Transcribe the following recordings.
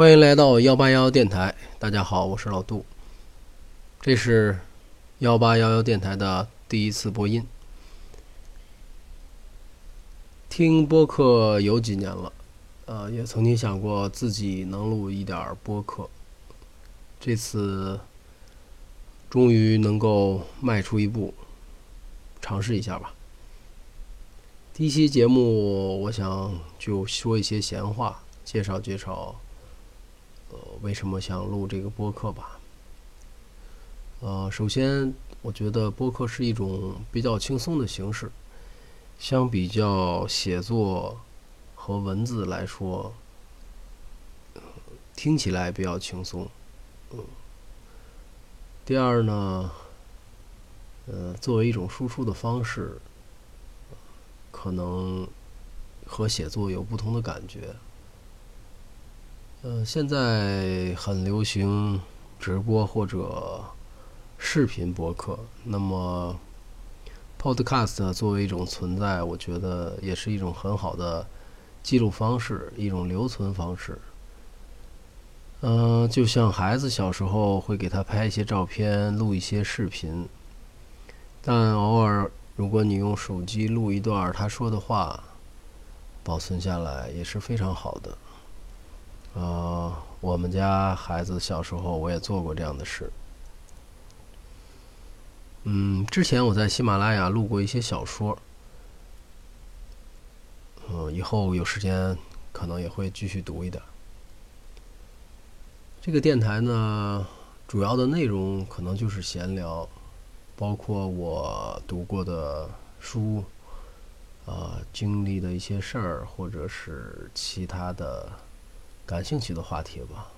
欢迎来到幺八幺电台，大家好，我是老杜。这是幺八幺幺电台的第一次播音。听播客有几年了，呃，也曾经想过自己能录一点播客。这次终于能够迈出一步，尝试一下吧。第一期节目，我想就说一些闲话，介绍介绍。呃，为什么想录这个播客吧？呃，首先，我觉得播客是一种比较轻松的形式，相比较写作和文字来说，听起来比较轻松。嗯。第二呢，呃，作为一种输出的方式，可能和写作有不同的感觉。呃，现在很流行直播或者视频博客。那么，Podcast 作为一种存在，我觉得也是一种很好的记录方式，一种留存方式。嗯，就像孩子小时候会给他拍一些照片，录一些视频。但偶尔，如果你用手机录一段他说的话，保存下来也是非常好的。我们家孩子小时候，我也做过这样的事。嗯，之前我在喜马拉雅录过一些小说，嗯，以后有时间可能也会继续读一点。这个电台呢，主要的内容可能就是闲聊，包括我读过的书，啊，经历的一些事儿，或者是其他的。感兴趣的话题吧，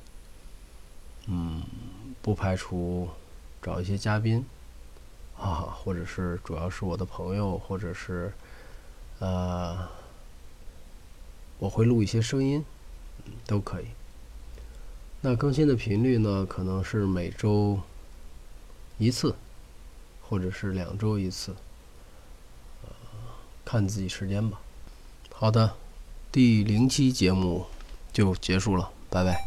嗯，不排除找一些嘉宾，啊，或者是主要是我的朋友，或者是呃，我会录一些声音，都可以。那更新的频率呢，可能是每周一次，或者是两周一次，呃，看自己时间吧。好的，第零期节目。就结束了，拜拜。